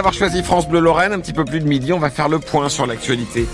Avoir choisi France Bleu Lorraine, un petit peu plus de midi, on va faire le point sur l'actualité.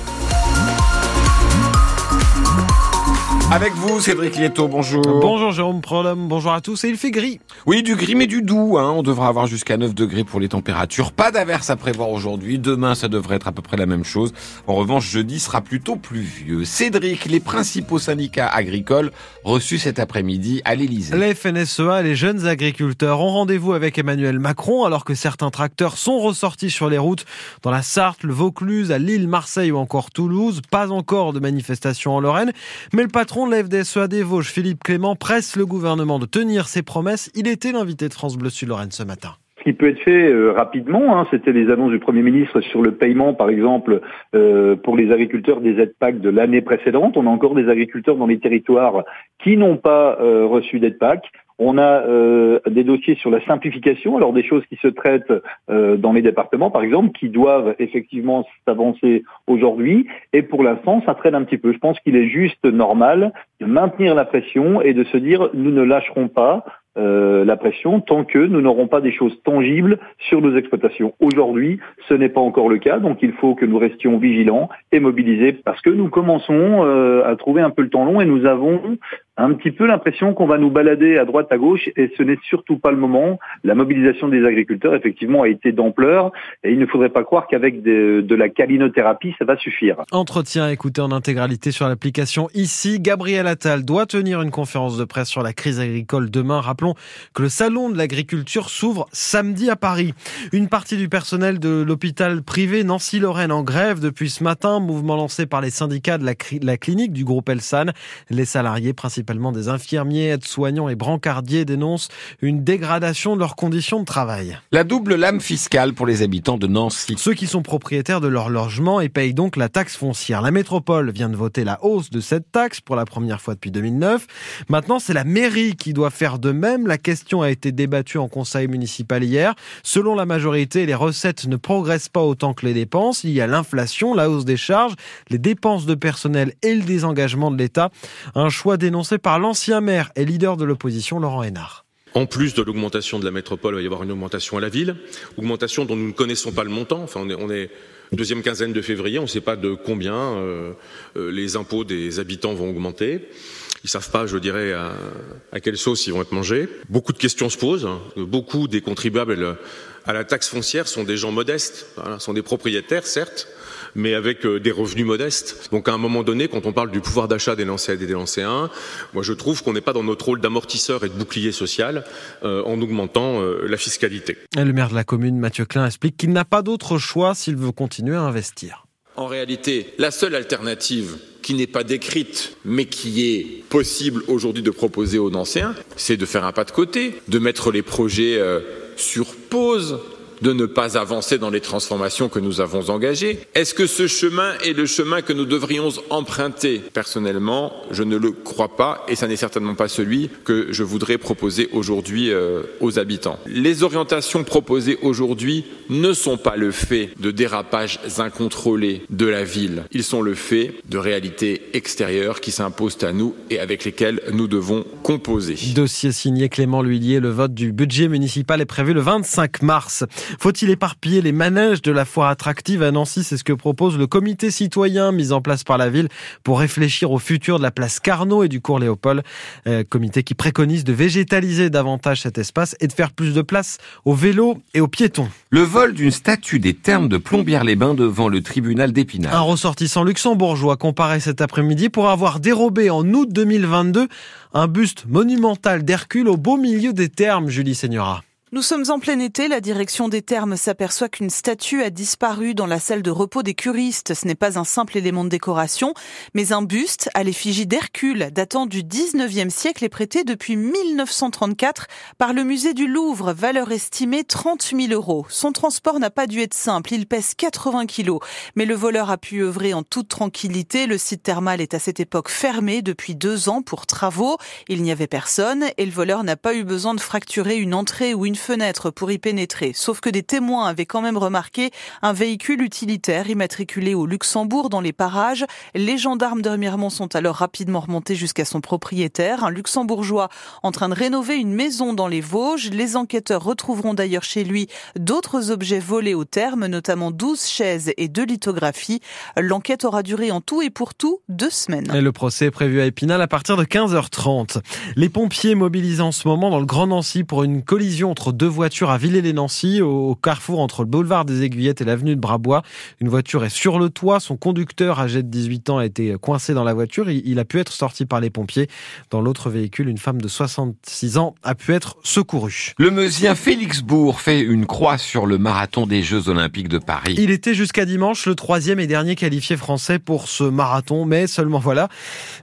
Avec vous, Cédric Lieto, bonjour. Bonjour Jérôme Prolum, bonjour à tous. Et il fait gris. Oui, du gris mais du doux. Hein. On devra avoir jusqu'à 9 degrés pour les températures. Pas d'averse à prévoir aujourd'hui. Demain, ça devrait être à peu près la même chose. En revanche, jeudi sera plutôt pluvieux. Cédric, les principaux syndicats agricoles reçus cet après-midi à l'Élysée. Les FNSEA, les jeunes agriculteurs, ont rendez-vous avec Emmanuel Macron alors que certains tracteurs sont ressortis sur les routes dans la Sarthe, le Vaucluse, à Lille, Marseille ou encore Toulouse. Pas encore de manifestation en Lorraine, mais le patron de la des Vosges, Philippe Clément, presse le gouvernement de tenir ses promesses. Il était l'invité de France Bleu Sud-Lorraine ce matin Ce qui peut être fait euh, rapidement. Hein. C'était les annonces du Premier ministre sur le paiement, par exemple, euh, pour les agriculteurs des aides PAC de l'année précédente. On a encore des agriculteurs dans les territoires qui n'ont pas euh, reçu d'aide PAC. On a euh, des dossiers sur la simplification, alors des choses qui se traitent euh, dans les départements, par exemple, qui doivent effectivement s'avancer aujourd'hui. Et pour l'instant, ça traîne un petit peu. Je pense qu'il est juste normal de maintenir la pression et de se dire nous ne lâcherons pas. Euh, la pression tant que nous n'aurons pas des choses tangibles sur nos exploitations. Aujourd'hui, ce n'est pas encore le cas, donc il faut que nous restions vigilants et mobilisés parce que nous commençons à trouver un peu le temps long et nous avons un petit peu l'impression qu'on va nous balader à droite à gauche et ce n'est surtout pas le moment. La mobilisation des agriculteurs effectivement a été d'ampleur et il ne faudrait pas croire qu'avec de, de, la calinothérapie ça va suffire. Entretien écouté en intégralité sur l'application ici. Gabriel Attal doit tenir une conférence de presse sur la crise agricole demain. Rappelons que le salon de l'agriculture s'ouvre samedi à Paris. Une partie du personnel de l'hôpital privé Nancy-Lorraine en grève depuis ce matin, mouvement lancé par les syndicats de la, la clinique du groupe Elsan. Les salariés principalement principalement des infirmiers, aides-soignants et brancardiers, dénoncent une dégradation de leurs conditions de travail. La double lame fiscale pour les habitants de Nancy. Ceux qui sont propriétaires de leur logement et payent donc la taxe foncière. La métropole vient de voter la hausse de cette taxe pour la première fois depuis 2009. Maintenant, c'est la mairie qui doit faire de même. La question a été débattue en conseil municipal hier. Selon la majorité, les recettes ne progressent pas autant que les dépenses. Il y a l'inflation, la hausse des charges, les dépenses de personnel et le désengagement de l'État. Un choix dénoncé par l'ancien maire et leader de l'opposition, Laurent Hénard. En plus de l'augmentation de la métropole, il va y avoir une augmentation à la ville, augmentation dont nous ne connaissons pas le montant. Enfin, on est, on est deuxième quinzaine de février, on ne sait pas de combien euh, euh, les impôts des habitants vont augmenter. Ils savent pas, je dirais, à, quelle sauce ils vont être mangés. Beaucoup de questions se posent. Beaucoup des contribuables à la taxe foncière sont des gens modestes, sont des propriétaires, certes, mais avec euh, des revenus modestes. Donc à un moment donné, quand on parle du pouvoir d'achat des Lancéens et des Lancéens, moi je trouve qu'on n'est pas dans notre rôle d'amortisseur et de bouclier social euh, en augmentant euh, la fiscalité. Le maire de la commune, Mathieu Klein, explique qu'il n'a pas d'autre choix s'il veut continuer à investir. En réalité, la seule alternative qui n'est pas décrite, mais qui est possible aujourd'hui de proposer aux Nancéens, c'est de faire un pas de côté, de mettre les projets euh, sur pause, de ne pas avancer dans les transformations que nous avons engagées. Est-ce que ce chemin est le chemin que nous devrions emprunter? Personnellement, je ne le crois pas et ça n'est certainement pas celui que je voudrais proposer aujourd'hui euh, aux habitants. Les orientations proposées aujourd'hui ne sont pas le fait de dérapages incontrôlés de la ville. Ils sont le fait de réalités extérieures qui s'imposent à nous et avec lesquelles nous devons composer. Dossier signé Clément L'Huillier. Le vote du budget municipal est prévu le 25 mars. Faut-il éparpiller les manèges de la foire attractive à Nancy? C'est ce que propose le comité citoyen mis en place par la ville pour réfléchir au futur de la place Carnot et du cours Léopold. Euh, comité qui préconise de végétaliser davantage cet espace et de faire plus de place aux vélos et aux piétons. Le vol d'une statue des termes de Plombières-les-Bains devant le tribunal d'Épinal. Un ressortissant luxembourgeois comparé cet après-midi pour avoir dérobé en août 2022 un buste monumental d'Hercule au beau milieu des termes, Julie Seigneura. Nous sommes en plein été, la direction des termes s'aperçoit qu'une statue a disparu dans la salle de repos des curistes. Ce n'est pas un simple élément de décoration, mais un buste à l'effigie d'Hercule, datant du 19e siècle et prêté depuis 1934 par le musée du Louvre, valeur estimée 30 000 euros. Son transport n'a pas dû être simple, il pèse 80 kilos, mais le voleur a pu œuvrer en toute tranquillité. Le site thermal est à cette époque fermé depuis deux ans pour travaux. Il n'y avait personne et le voleur n'a pas eu besoin de fracturer une entrée ou une fenêtre pour y pénétrer. Sauf que des témoins avaient quand même remarqué un véhicule utilitaire immatriculé au Luxembourg dans les parages. Les gendarmes de Remiremont sont alors rapidement remontés jusqu'à son propriétaire, un luxembourgeois en train de rénover une maison dans les Vosges. Les enquêteurs retrouveront d'ailleurs chez lui d'autres objets volés au terme, notamment 12 chaises et deux lithographies. L'enquête aura duré en tout et pour tout deux semaines. Et le procès est prévu à Épinal à partir de 15h30. Les pompiers mobilisés en ce moment dans le Grand Nancy pour une collision entre deux voitures à Villers-les-Nancy, au carrefour entre le boulevard des Aiguillettes et l'avenue de Brabois. Une voiture est sur le toit. Son conducteur, âgé de 18 ans, a été coincé dans la voiture. Il a pu être sorti par les pompiers. Dans l'autre véhicule, une femme de 66 ans a pu être secourue. Le Meusien Félix Bourg fait une croix sur le marathon des Jeux Olympiques de Paris. Il était jusqu'à dimanche le troisième et dernier qualifié français pour ce marathon, mais seulement voilà.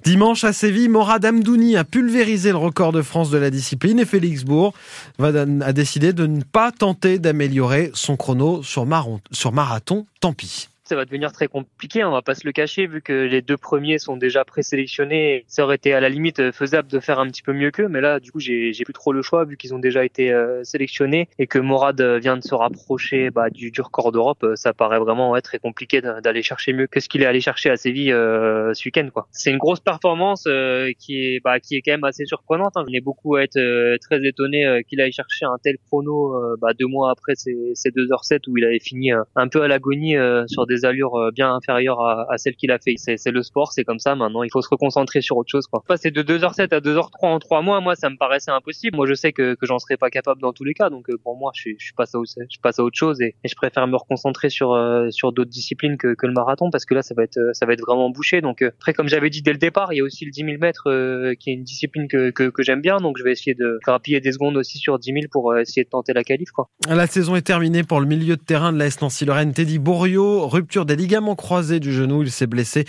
Dimanche à Séville, Morad Amdouni a pulvérisé le record de France de la discipline et Félix Bourg a décidé de ne pas tenter d'améliorer son chrono sur, marathon. Tant pis va devenir très compliqué, on va pas se le cacher, vu que les deux premiers sont déjà présélectionnés. Ça aurait été à la limite faisable de faire un petit peu mieux qu'eux, mais là, du coup, j'ai plus trop le choix, vu qu'ils ont déjà été euh, sélectionnés et que Morad vient de se rapprocher bah, du, du record d'Europe. Ça paraît vraiment être très compliqué d'aller chercher mieux que ce qu'il est allé chercher à Séville euh, ce week-end. C'est une grosse performance euh, qui est bah, qui est quand même assez surprenante. Hein. On est beaucoup à être très étonné qu'il aille chercher un tel chrono bah, deux mois après ces, ces 2h07 où il avait fini un peu à l'agonie sur des allures euh, bien inférieures à, à celles qu'il a fait. C'est le sport, c'est comme ça. Maintenant, il faut se reconcentrer sur autre chose. Quoi. Passer de 2h07 à 2h03 en 3 mois, moi, ça me paraissait impossible. Moi, je sais que, j'en serais pas capable dans tous les cas. Donc, euh, pour moi, je, je, passe à, je passe à autre chose et, je préfère me reconcentrer sur euh, sur d'autres disciplines que, le marathon parce que là, ça va être ça va être vraiment bouché. Donc, après, comme j'avais dit dès le départ, il y a aussi le 10 000 mètres qui est une discipline que, j'aime bien. Donc, je vais essayer de grappiller des secondes aussi sur 10 000 pour essayer de tenter la qualif. Quoi. La saison est terminée pour le milieu de terrain de la Nancy-Lorraine. Teddy Bourriot, des ligaments croisés du genou. Il s'est blessé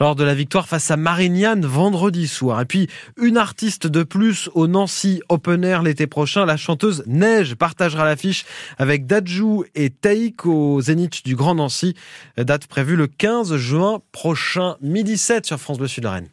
lors de la victoire face à Marignane vendredi soir. Et puis, une artiste de plus au Nancy Open Air l'été prochain. La chanteuse Neige partagera l'affiche avec Dajou et Taïk au Zénith du Grand Nancy. Date prévue le 15 juin prochain, midi 7 sur France Bleu Sud-Lorraine.